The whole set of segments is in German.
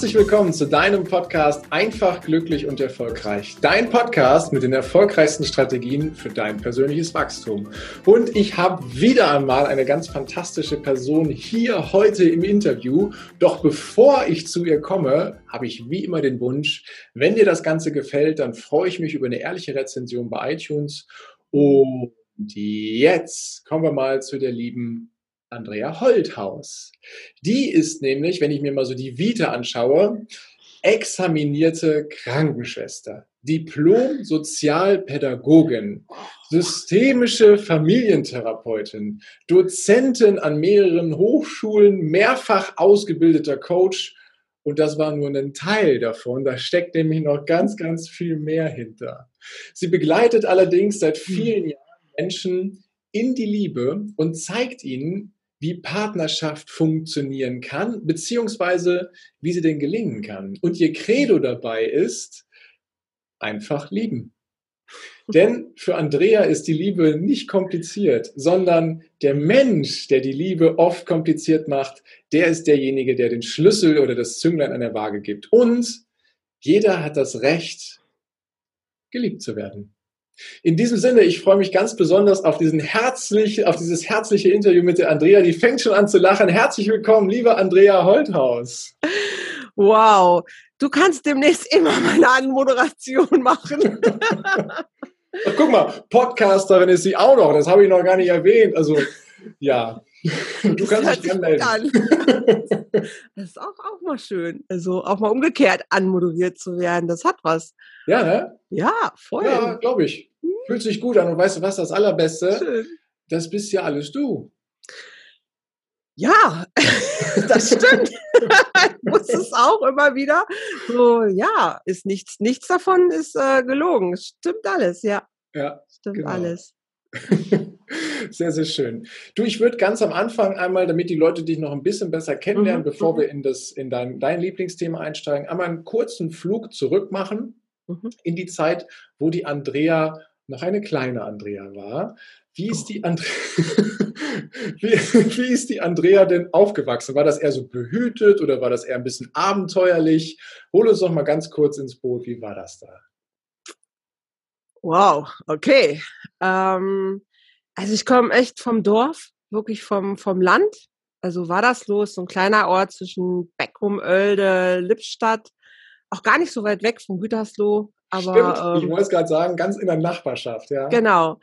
Herzlich willkommen zu deinem Podcast Einfach, glücklich und erfolgreich. Dein Podcast mit den erfolgreichsten Strategien für dein persönliches Wachstum. Und ich habe wieder einmal eine ganz fantastische Person hier heute im Interview. Doch bevor ich zu ihr komme, habe ich wie immer den Wunsch, wenn dir das Ganze gefällt, dann freue ich mich über eine ehrliche Rezension bei iTunes. Und jetzt kommen wir mal zu der lieben Andrea Holthaus. Die ist nämlich, wenn ich mir mal so die Vita anschaue, examinierte Krankenschwester, Diplom-Sozialpädagogin, systemische Familientherapeutin, Dozentin an mehreren Hochschulen, mehrfach ausgebildeter Coach. Und das war nur ein Teil davon. Da steckt nämlich noch ganz, ganz viel mehr hinter. Sie begleitet allerdings seit vielen Jahren Menschen in die Liebe und zeigt ihnen, wie Partnerschaft funktionieren kann, beziehungsweise wie sie denn gelingen kann. Und ihr Credo dabei ist, einfach lieben. Denn für Andrea ist die Liebe nicht kompliziert, sondern der Mensch, der die Liebe oft kompliziert macht, der ist derjenige, der den Schlüssel oder das Zünglein an der Waage gibt. Und jeder hat das Recht, geliebt zu werden. In diesem Sinne, ich freue mich ganz besonders auf diesen herzlich, auf dieses herzliche Interview mit der Andrea. Die fängt schon an zu lachen. Herzlich willkommen, liebe Andrea Holthaus. Wow, du kannst demnächst immer meine Anmoderation machen. Ach, guck mal, Podcasterin ist sie auch noch. Das habe ich noch gar nicht erwähnt. Also, ja. Du kannst dich gerne melden. An. Das ist auch, auch mal schön. Also auch mal umgekehrt anmoderiert zu werden. Das hat was. Ja, ne? Ja, voll. Ja, glaube ich. Fühlt sich gut an. Und weißt du was, das Allerbeste? Schön. Das bist ja alles du. Ja, das stimmt. ich muss es auch immer wieder. So, ja, ist nichts, nichts davon ist äh, gelogen. Stimmt alles, ja. Ja. Stimmt genau. alles. sehr, sehr schön. Du, ich würde ganz am Anfang einmal, damit die Leute dich noch ein bisschen besser kennenlernen, mhm. bevor wir mhm. in, das, in dein, dein Lieblingsthema einsteigen, einmal einen kurzen Flug zurück machen mhm. in die Zeit, wo die Andrea noch eine kleine Andrea war. Wie ist, die Andre wie, wie ist die Andrea denn aufgewachsen? War das eher so behütet oder war das eher ein bisschen abenteuerlich? Hol uns doch mal ganz kurz ins Boot. Wie war das da? Wow, okay. Ähm, also ich komme echt vom Dorf, wirklich vom, vom Land. Also war das los, so ein kleiner Ort zwischen Beckum, Oelde, Lippstadt. Auch gar nicht so weit weg von Gütersloh. Aber, Stimmt, ich ähm, wollte es gerade sagen, ganz in der Nachbarschaft, ja. Genau.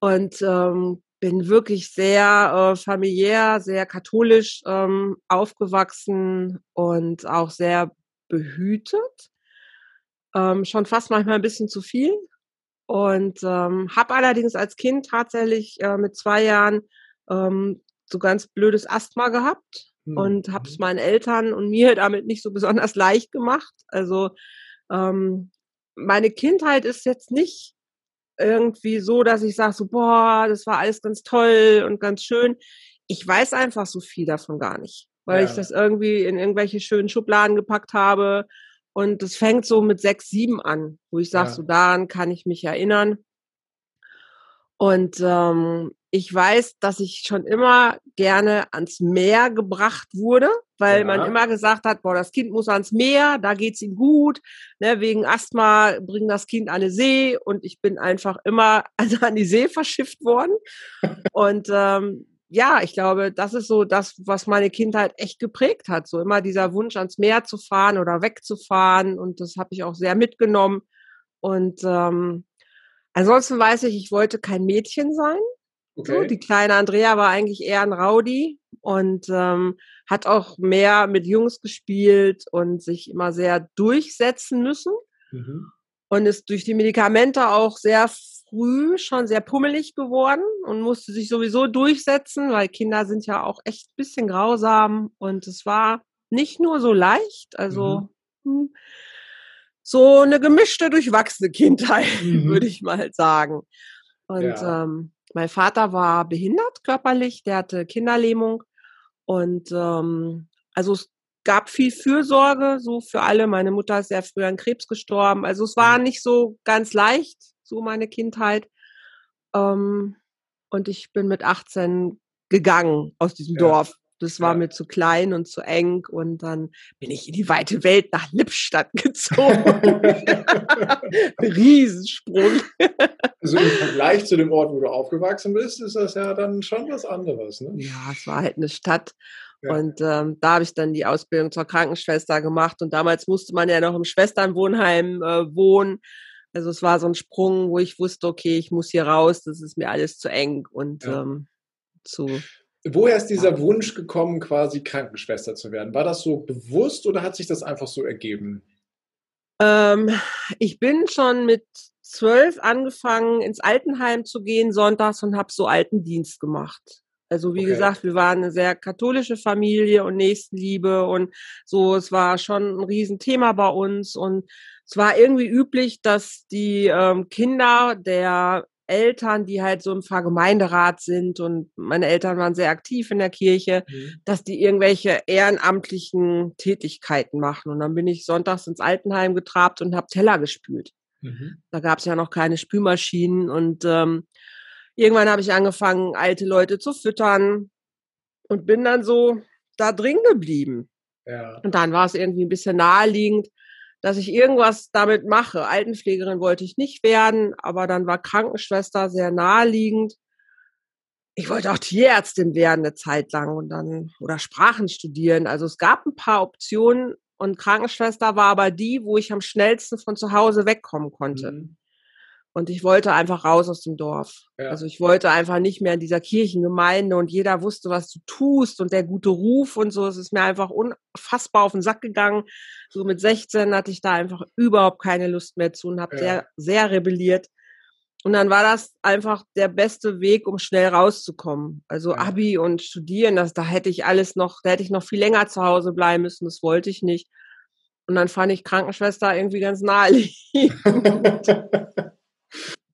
Und ähm, bin wirklich sehr äh, familiär, sehr katholisch ähm, aufgewachsen und auch sehr behütet. Ähm, schon fast manchmal ein bisschen zu viel. Und ähm, habe allerdings als Kind tatsächlich äh, mit zwei Jahren ähm, so ganz blödes Asthma gehabt mhm. und habe es meinen Eltern und mir damit nicht so besonders leicht gemacht. Also ähm, meine Kindheit ist jetzt nicht irgendwie so, dass ich sage so, boah, das war alles ganz toll und ganz schön. Ich weiß einfach so viel davon gar nicht, weil ja. ich das irgendwie in irgendwelche schönen Schubladen gepackt habe. Und das fängt so mit sechs, sieben an, wo ich sage, ja. so daran kann ich mich erinnern. Und ähm, ich weiß, dass ich schon immer gerne ans Meer gebracht wurde, weil ja. man immer gesagt hat, boah, das Kind muss ans Meer, da geht's ihm gut, ne, wegen Asthma bringt das Kind an die See und ich bin einfach immer also an die See verschifft worden. und ähm, ja, ich glaube, das ist so das, was meine Kindheit echt geprägt hat. So immer dieser Wunsch, ans Meer zu fahren oder wegzufahren. Und das habe ich auch sehr mitgenommen. Und ähm, ansonsten weiß ich, ich wollte kein Mädchen sein. Okay. So, die kleine Andrea war eigentlich eher ein Rowdy und ähm, hat auch mehr mit Jungs gespielt und sich immer sehr durchsetzen müssen. Mhm. Und ist durch die Medikamente auch sehr früh schon sehr pummelig geworden und musste sich sowieso durchsetzen, weil Kinder sind ja auch echt ein bisschen grausam und es war nicht nur so leicht, also mhm. Hm, so eine gemischte, durchwachsene Kindheit, mhm. würde ich mal sagen. Und ja. ähm, mein Vater war behindert körperlich, der hatte Kinderlähmung und ähm, also es gab viel Fürsorge so für alle. Meine Mutter ist sehr früh an Krebs gestorben, also es war mhm. nicht so ganz leicht, so meine Kindheit. Ähm, und ich bin mit 18 gegangen aus diesem ja. Dorf. Das war ja. mir zu klein und zu eng und dann bin ich in die weite Welt nach Lippstadt gezogen. Riesensprung. Also im Vergleich zu dem Ort, wo du aufgewachsen bist, ist das ja dann schon was anderes. Ne? Ja, es war halt eine Stadt. Ja. Und ähm, da habe ich dann die Ausbildung zur Krankenschwester gemacht. Und damals musste man ja noch im Schwesternwohnheim äh, wohnen. Also es war so ein Sprung, wo ich wusste, okay, ich muss hier raus, das ist mir alles zu eng und ja. ähm, zu Woher ist dieser Wunsch gekommen, quasi Krankenschwester zu werden? War das so bewusst oder hat sich das einfach so ergeben? Ähm, ich bin schon mit zwölf angefangen, ins Altenheim zu gehen sonntags und habe so Altendienst gemacht. Also wie okay. gesagt, wir waren eine sehr katholische Familie und Nächstenliebe und so, es war schon ein Riesenthema bei uns und es war irgendwie üblich, dass die ähm, Kinder der Eltern, die halt so im Pfarrgemeinderat sind und meine Eltern waren sehr aktiv in der Kirche, mhm. dass die irgendwelche ehrenamtlichen Tätigkeiten machen. Und dann bin ich sonntags ins Altenheim getrabt und habe Teller gespült. Mhm. Da gab es ja noch keine Spülmaschinen und ähm, irgendwann habe ich angefangen, alte Leute zu füttern und bin dann so da drin geblieben. Ja. Und dann war es irgendwie ein bisschen naheliegend, dass ich irgendwas damit mache. Altenpflegerin wollte ich nicht werden, aber dann war Krankenschwester sehr naheliegend. Ich wollte auch Tierärztin werden eine Zeit lang und dann oder Sprachen studieren. Also es gab ein paar Optionen und Krankenschwester war aber die, wo ich am schnellsten von zu Hause wegkommen konnte. Mhm. Und ich wollte einfach raus aus dem Dorf. Ja. Also ich wollte einfach nicht mehr in dieser Kirchengemeinde und jeder wusste, was du tust und der gute Ruf und so. Es ist mir einfach unfassbar auf den Sack gegangen. So mit 16 hatte ich da einfach überhaupt keine Lust mehr zu und habe ja. sehr, sehr rebelliert. Und dann war das einfach der beste Weg, um schnell rauszukommen. Also. Abi und Studieren, das, da hätte ich alles noch, da hätte ich noch viel länger zu Hause bleiben müssen. Das wollte ich nicht. Und dann fand ich Krankenschwester irgendwie ganz naheliegend.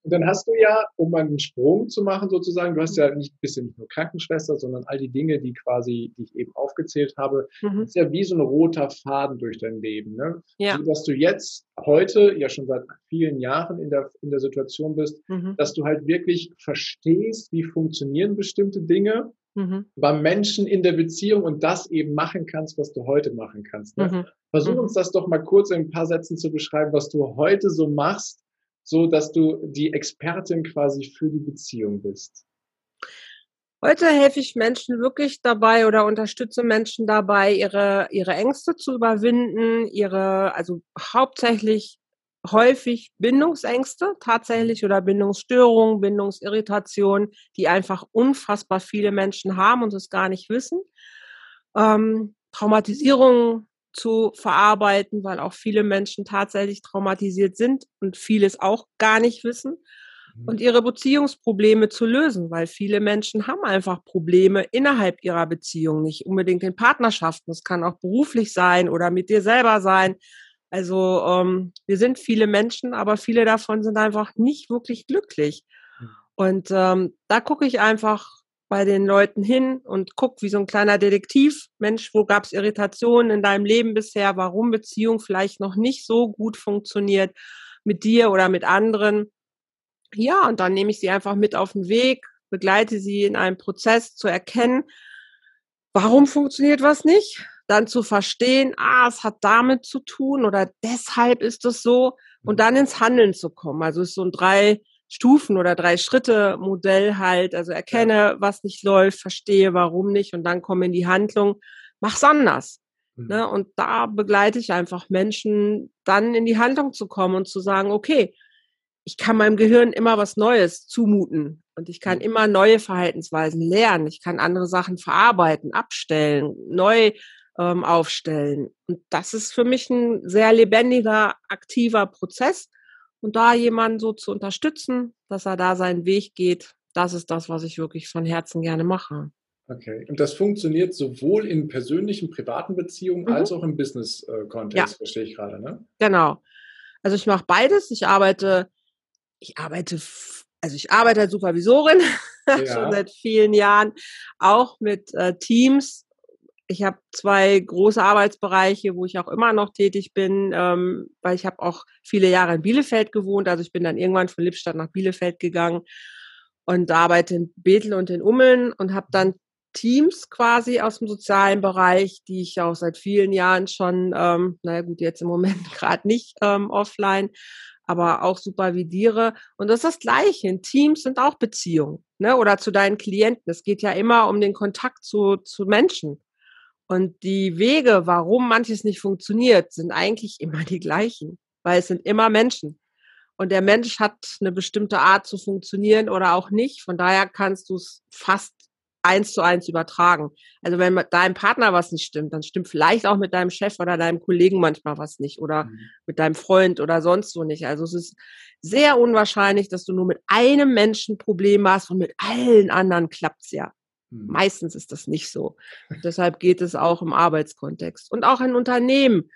Und dann hast du ja, um einen Sprung zu machen sozusagen, du hast ja nicht bist ja nicht nur Krankenschwester, sondern all die Dinge, die quasi, die ich eben aufgezählt habe, mhm. ist ja wie so ein roter Faden durch dein Leben. Ne? Ja. So, dass du jetzt heute ja schon seit vielen Jahren in der, in der Situation bist, mhm. dass du halt wirklich verstehst, wie funktionieren bestimmte Dinge mhm. beim Menschen in der Beziehung und das eben machen kannst, was du heute machen kannst. Ne? Mhm. Versuch mhm. uns das doch mal kurz in ein paar Sätzen zu beschreiben, was du heute so machst, so dass du die Expertin quasi für die Beziehung bist? Heute helfe ich Menschen wirklich dabei oder unterstütze Menschen dabei, ihre, ihre Ängste zu überwinden, ihre, also hauptsächlich häufig Bindungsängste tatsächlich oder Bindungsstörungen, Bindungsirritationen, die einfach unfassbar viele Menschen haben und es gar nicht wissen. Ähm, Traumatisierungen zu verarbeiten, weil auch viele Menschen tatsächlich traumatisiert sind und vieles auch gar nicht wissen und mhm. ihre Beziehungsprobleme zu lösen, weil viele Menschen haben einfach Probleme innerhalb ihrer Beziehung, nicht unbedingt in Partnerschaften. Es kann auch beruflich sein oder mit dir selber sein. Also ähm, wir sind viele Menschen, aber viele davon sind einfach nicht wirklich glücklich. Mhm. Und ähm, da gucke ich einfach bei den Leuten hin und guck wie so ein kleiner Detektiv, Mensch, wo gab es Irritationen in deinem Leben bisher, warum Beziehung vielleicht noch nicht so gut funktioniert mit dir oder mit anderen. Ja, und dann nehme ich sie einfach mit auf den Weg, begleite sie in einem Prozess zu erkennen, warum funktioniert was nicht, dann zu verstehen, ah, es hat damit zu tun oder deshalb ist es so und mhm. dann ins Handeln zu kommen. Also es ist so ein drei Stufen oder drei Schritte Modell halt, also erkenne, was nicht läuft, verstehe, warum nicht und dann komme in die Handlung, mach's anders. Mhm. Ne? Und da begleite ich einfach Menschen, dann in die Handlung zu kommen und zu sagen, okay, ich kann meinem Gehirn immer was Neues zumuten und ich kann immer neue Verhaltensweisen lernen. Ich kann andere Sachen verarbeiten, abstellen, neu ähm, aufstellen. Und das ist für mich ein sehr lebendiger, aktiver Prozess und da jemanden so zu unterstützen, dass er da seinen Weg geht, das ist das, was ich wirklich von Herzen gerne mache. Okay. Und das funktioniert sowohl in persönlichen, privaten Beziehungen mhm. als auch im Business-Kontext, ja. verstehe ich gerade, ne? Genau. Also ich mache beides. Ich arbeite, ich arbeite, also ich arbeite als Supervisorin ja. schon seit vielen Jahren, auch mit äh, Teams ich habe zwei große Arbeitsbereiche, wo ich auch immer noch tätig bin, ähm, weil ich habe auch viele Jahre in Bielefeld gewohnt. Also ich bin dann irgendwann von Lippstadt nach Bielefeld gegangen und arbeite in Bethel und in Ummeln und habe dann Teams quasi aus dem sozialen Bereich, die ich auch seit vielen Jahren schon, ähm, naja gut, jetzt im Moment gerade nicht ähm, offline, aber auch supervidiere. Und das ist das Gleiche. Teams sind auch Beziehungen, ne? Oder zu deinen Klienten. Es geht ja immer um den Kontakt zu, zu Menschen. Und die Wege, warum manches nicht funktioniert, sind eigentlich immer die gleichen, weil es sind immer Menschen. Und der Mensch hat eine bestimmte Art zu funktionieren oder auch nicht. Von daher kannst du es fast eins zu eins übertragen. Also wenn mit deinem Partner was nicht stimmt, dann stimmt vielleicht auch mit deinem Chef oder deinem Kollegen manchmal was nicht oder mhm. mit deinem Freund oder sonst so nicht. Also es ist sehr unwahrscheinlich, dass du nur mit einem Menschen Probleme hast und mit allen anderen klappt's ja. Mhm. Meistens ist das nicht so. Und deshalb geht es auch im Arbeitskontext und auch in Unternehmen.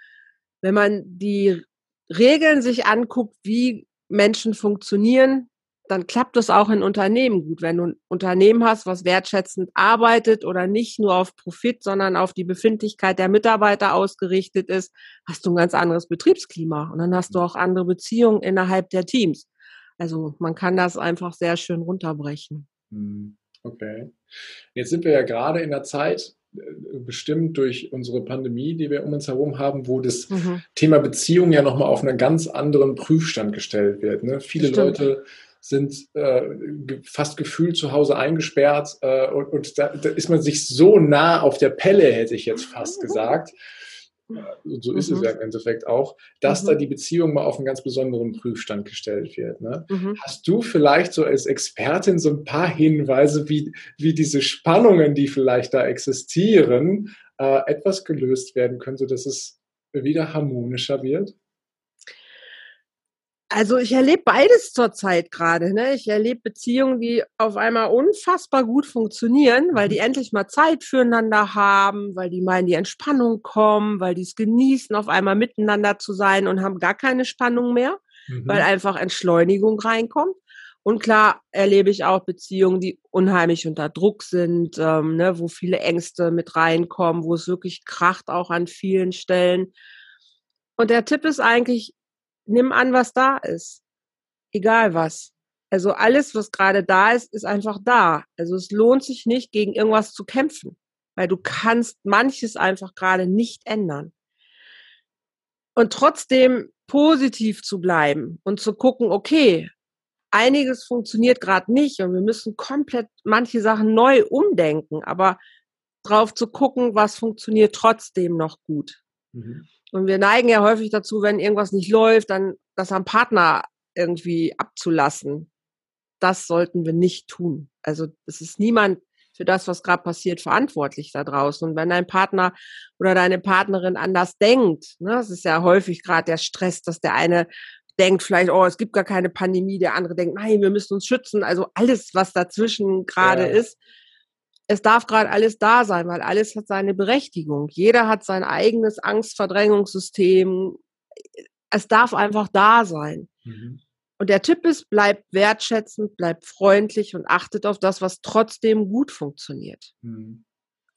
Wenn man die Regeln sich anguckt, wie Menschen funktionieren, dann klappt das auch in Unternehmen gut. Wenn du ein Unternehmen hast, was wertschätzend arbeitet oder nicht nur auf Profit, sondern auf die Befindlichkeit der Mitarbeiter ausgerichtet ist, hast du ein ganz anderes Betriebsklima und dann hast du auch andere Beziehungen innerhalb der Teams. Also man kann das einfach sehr schön runterbrechen. Hm, okay. Jetzt sind wir ja gerade in der Zeit, äh, bestimmt durch unsere Pandemie, die wir um uns herum haben, wo das mhm. Thema Beziehung ja nochmal auf einen ganz anderen Prüfstand gestellt wird. Ne? Viele Stimmt. Leute sind äh, fast gefühlt zu Hause eingesperrt äh, und, und da, da, ist man sich so nah auf der Pelle, hätte ich jetzt fast mhm. So ist mhm. es ja im Endeffekt auch, dass mhm. da die Beziehung mal auf einen ganz besonderen Prüfstand gestellt wird. Ne? Mhm. Hast du vielleicht so als Expertin so ein paar Hinweise, wie, wie diese Spannungen, die vielleicht da existieren, äh, etwas gelöst werden können, sodass es wieder harmonischer wird? Also ich erlebe beides zurzeit gerade. Ne? Ich erlebe Beziehungen, die auf einmal unfassbar gut funktionieren, weil die mhm. endlich mal Zeit füreinander haben, weil die mal in die Entspannung kommen, weil die es genießen, auf einmal miteinander zu sein und haben gar keine Spannung mehr, mhm. weil einfach Entschleunigung reinkommt. Und klar erlebe ich auch Beziehungen, die unheimlich unter Druck sind, ähm, ne, wo viele Ängste mit reinkommen, wo es wirklich kracht auch an vielen Stellen. Und der Tipp ist eigentlich, nimm an, was da ist. Egal was. Also alles, was gerade da ist, ist einfach da. Also es lohnt sich nicht, gegen irgendwas zu kämpfen, weil du kannst manches einfach gerade nicht ändern. Und trotzdem positiv zu bleiben und zu gucken, okay, einiges funktioniert gerade nicht und wir müssen komplett manche Sachen neu umdenken, aber drauf zu gucken, was funktioniert trotzdem noch gut. Mhm. Und wir neigen ja häufig dazu, wenn irgendwas nicht läuft, dann das am Partner irgendwie abzulassen. Das sollten wir nicht tun. Also es ist niemand für das, was gerade passiert, verantwortlich da draußen. Und wenn dein Partner oder deine Partnerin anders denkt, ne, das ist ja häufig gerade der Stress, dass der eine denkt vielleicht, oh, es gibt gar keine Pandemie, der andere denkt, nein, wir müssen uns schützen. Also alles, was dazwischen gerade ja. ist, es darf gerade alles da sein, weil alles hat seine Berechtigung. Jeder hat sein eigenes Angstverdrängungssystem. Es darf einfach da sein. Mhm. Und der Tipp ist, bleibt wertschätzend, bleibt freundlich und achtet auf das, was trotzdem gut funktioniert. Mhm.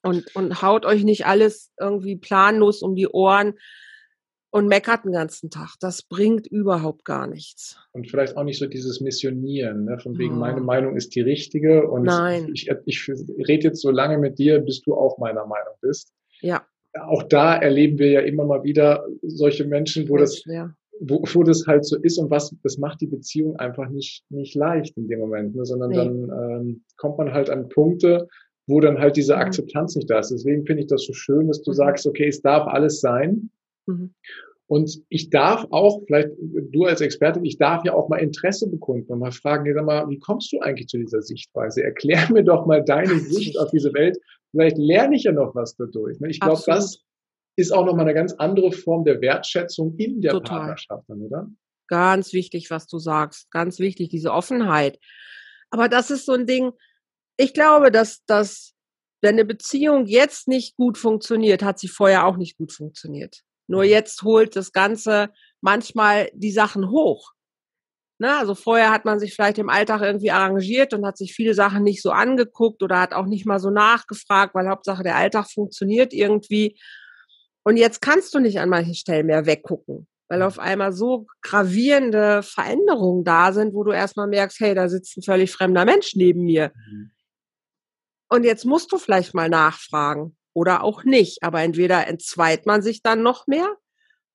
Und, und haut euch nicht alles irgendwie planlos um die Ohren, und meckert den ganzen Tag. Das bringt überhaupt gar nichts. Und vielleicht auch nicht so dieses Missionieren, ne? von wegen, oh. meine Meinung ist die richtige und Nein. Ich, ich, rede jetzt so lange mit dir, bis du auch meiner Meinung bist. Ja. Auch da erleben wir ja immer mal wieder solche Menschen, wo das, wo, wo das halt so ist und was, das macht die Beziehung einfach nicht, nicht leicht in dem Moment, ne? sondern nee. dann ähm, kommt man halt an Punkte, wo dann halt diese mhm. Akzeptanz nicht da ist. Deswegen finde ich das so schön, dass du mhm. sagst, okay, es darf alles sein. Mhm. Und ich darf auch, vielleicht du als Expertin, ich darf ja auch mal Interesse bekunden und mal fragen, sag mal, wie kommst du eigentlich zu dieser Sichtweise? Erklär mir doch mal deine Sicht auf diese Welt. Vielleicht lerne ich ja noch was dadurch. Ne? Ich glaube, das ist auch nochmal eine ganz andere Form der Wertschätzung in der Total. Partnerschaft, oder? Ganz wichtig, was du sagst. Ganz wichtig, diese Offenheit. Aber das ist so ein Ding, ich glaube, dass, dass wenn eine Beziehung jetzt nicht gut funktioniert, hat sie vorher auch nicht gut funktioniert. Nur mhm. jetzt holt das Ganze manchmal die Sachen hoch. Ne? Also vorher hat man sich vielleicht im Alltag irgendwie arrangiert und hat sich viele Sachen nicht so angeguckt oder hat auch nicht mal so nachgefragt, weil Hauptsache der Alltag funktioniert irgendwie. Und jetzt kannst du nicht an manchen Stellen mehr weggucken, weil mhm. auf einmal so gravierende Veränderungen da sind, wo du erstmal merkst, hey, da sitzt ein völlig fremder Mensch neben mir. Mhm. Und jetzt musst du vielleicht mal nachfragen oder auch nicht. Aber entweder entzweit man sich dann noch mehr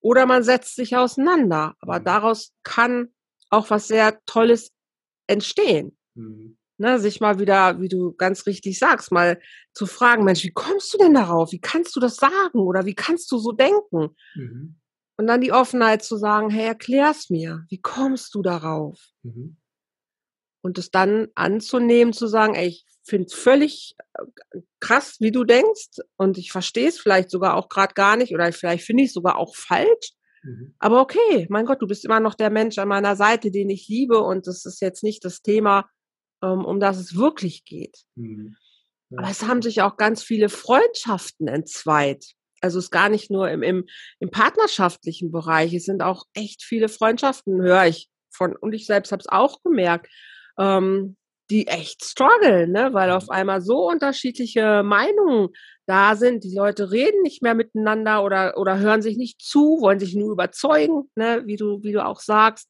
oder man setzt sich auseinander. Aber mhm. daraus kann auch was sehr Tolles entstehen. Mhm. Ne, sich mal wieder, wie du ganz richtig sagst, mal zu fragen, Mensch, wie kommst du denn darauf? Wie kannst du das sagen? Oder wie kannst du so denken? Mhm. Und dann die Offenheit zu sagen, hey, erklär's mir. Wie kommst du darauf? Mhm. Und es dann anzunehmen, zu sagen, ey, ich finde es völlig äh, krass, wie du denkst. Und ich verstehe es vielleicht sogar auch gerade gar nicht oder vielleicht finde ich es sogar auch falsch. Mhm. Aber okay, mein Gott, du bist immer noch der Mensch an meiner Seite, den ich liebe und das ist jetzt nicht das Thema, ähm, um das es wirklich geht. Mhm. Ja. Aber es haben sich auch ganz viele Freundschaften entzweit. Also es ist gar nicht nur im, im, im partnerschaftlichen Bereich, es sind auch echt viele Freundschaften, höre ich von, und ich selbst habe es auch gemerkt, ähm, die echt strugglen, ne? weil auf einmal so unterschiedliche Meinungen da sind. Die Leute reden nicht mehr miteinander oder, oder hören sich nicht zu, wollen sich nur überzeugen, ne? wie, du, wie du auch sagst.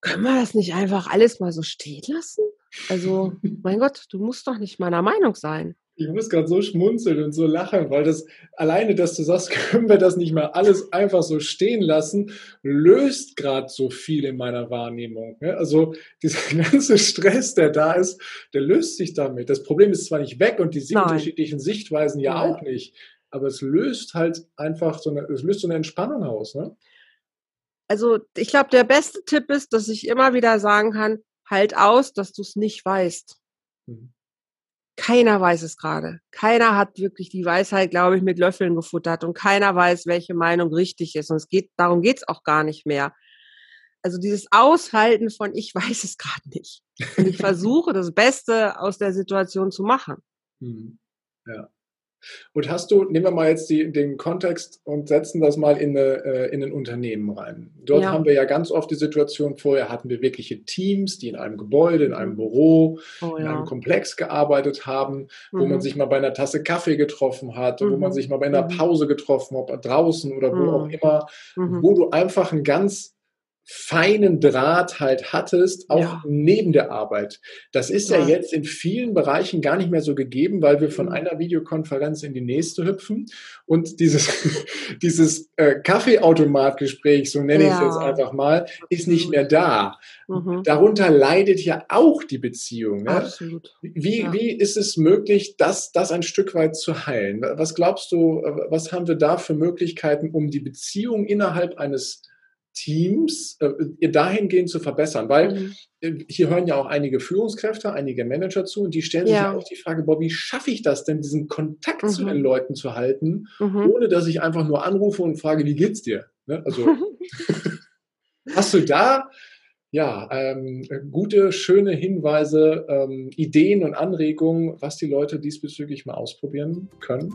Können wir das nicht einfach alles mal so stehen lassen? Also, mein Gott, du musst doch nicht meiner Meinung sein. Ich muss gerade so schmunzeln und so lachen, weil das alleine, dass du sagst, können wir das nicht mal alles einfach so stehen lassen, löst gerade so viel in meiner Wahrnehmung. Also dieser ganze Stress, der da ist, der löst sich damit. Das Problem ist zwar nicht weg und die Nein. unterschiedlichen Sichtweisen ja Nein. auch nicht, aber es löst halt einfach so eine, es löst so eine Entspannung aus. Ne? Also ich glaube, der beste Tipp ist, dass ich immer wieder sagen kann, halt aus, dass du es nicht weißt. Mhm. Keiner weiß es gerade. Keiner hat wirklich die Weisheit, glaube ich, mit Löffeln gefuttert und keiner weiß, welche Meinung richtig ist. Und es geht, darum geht es auch gar nicht mehr. Also dieses Aushalten von ich weiß es gerade nicht. Und ich versuche das Beste aus der Situation zu machen. Mhm. Ja. Und hast du, nehmen wir mal jetzt die, den Kontext und setzen das mal in, eine, äh, in ein Unternehmen rein. Dort ja. haben wir ja ganz oft die Situation, vorher hatten wir wirkliche Teams, die in einem Gebäude, in einem Büro, oh, ja. in einem Komplex gearbeitet haben, wo mhm. man sich mal bei einer Tasse Kaffee getroffen hat, mhm. wo man mhm. sich mal bei einer mhm. Pause getroffen hat, draußen oder wo auch mhm. immer, mhm. wo du einfach ein ganz feinen Draht halt hattest, auch ja. neben der Arbeit. Das ist ja. ja. jetzt in vielen Bereichen gar nicht mehr so gegeben, weil wir von mhm. einer Videokonferenz in die nächste hüpfen und dieses, dieses äh, Kaffeeautomatgespräch, so nenne ja. ich es jetzt einfach mal, ist nicht mehr da. Mhm. Darunter leidet ja auch die Beziehung. Ne? Absolut. Wie, wie ist es möglich, das, das ein Stück weit zu heilen? Was glaubst du, was haben wir da für Möglichkeiten, um die Beziehung innerhalb eines Teams äh, dahingehend zu verbessern, weil mhm. Äh, hier hören ja auch einige Führungskräfte, einige Manager zu und die stellen sich ja, auch die Frage, wie schaffe ich das denn, diesen Kontakt mhm. zu den Leuten zu halten, mhm. ohne dass ich einfach nur anrufe und frage, wie geht's dir? Ne? Also hast du da ja, ähm, gute, schöne Hinweise, ähm, Ideen und Anregungen, was die Leute diesbezüglich mal ausprobieren können?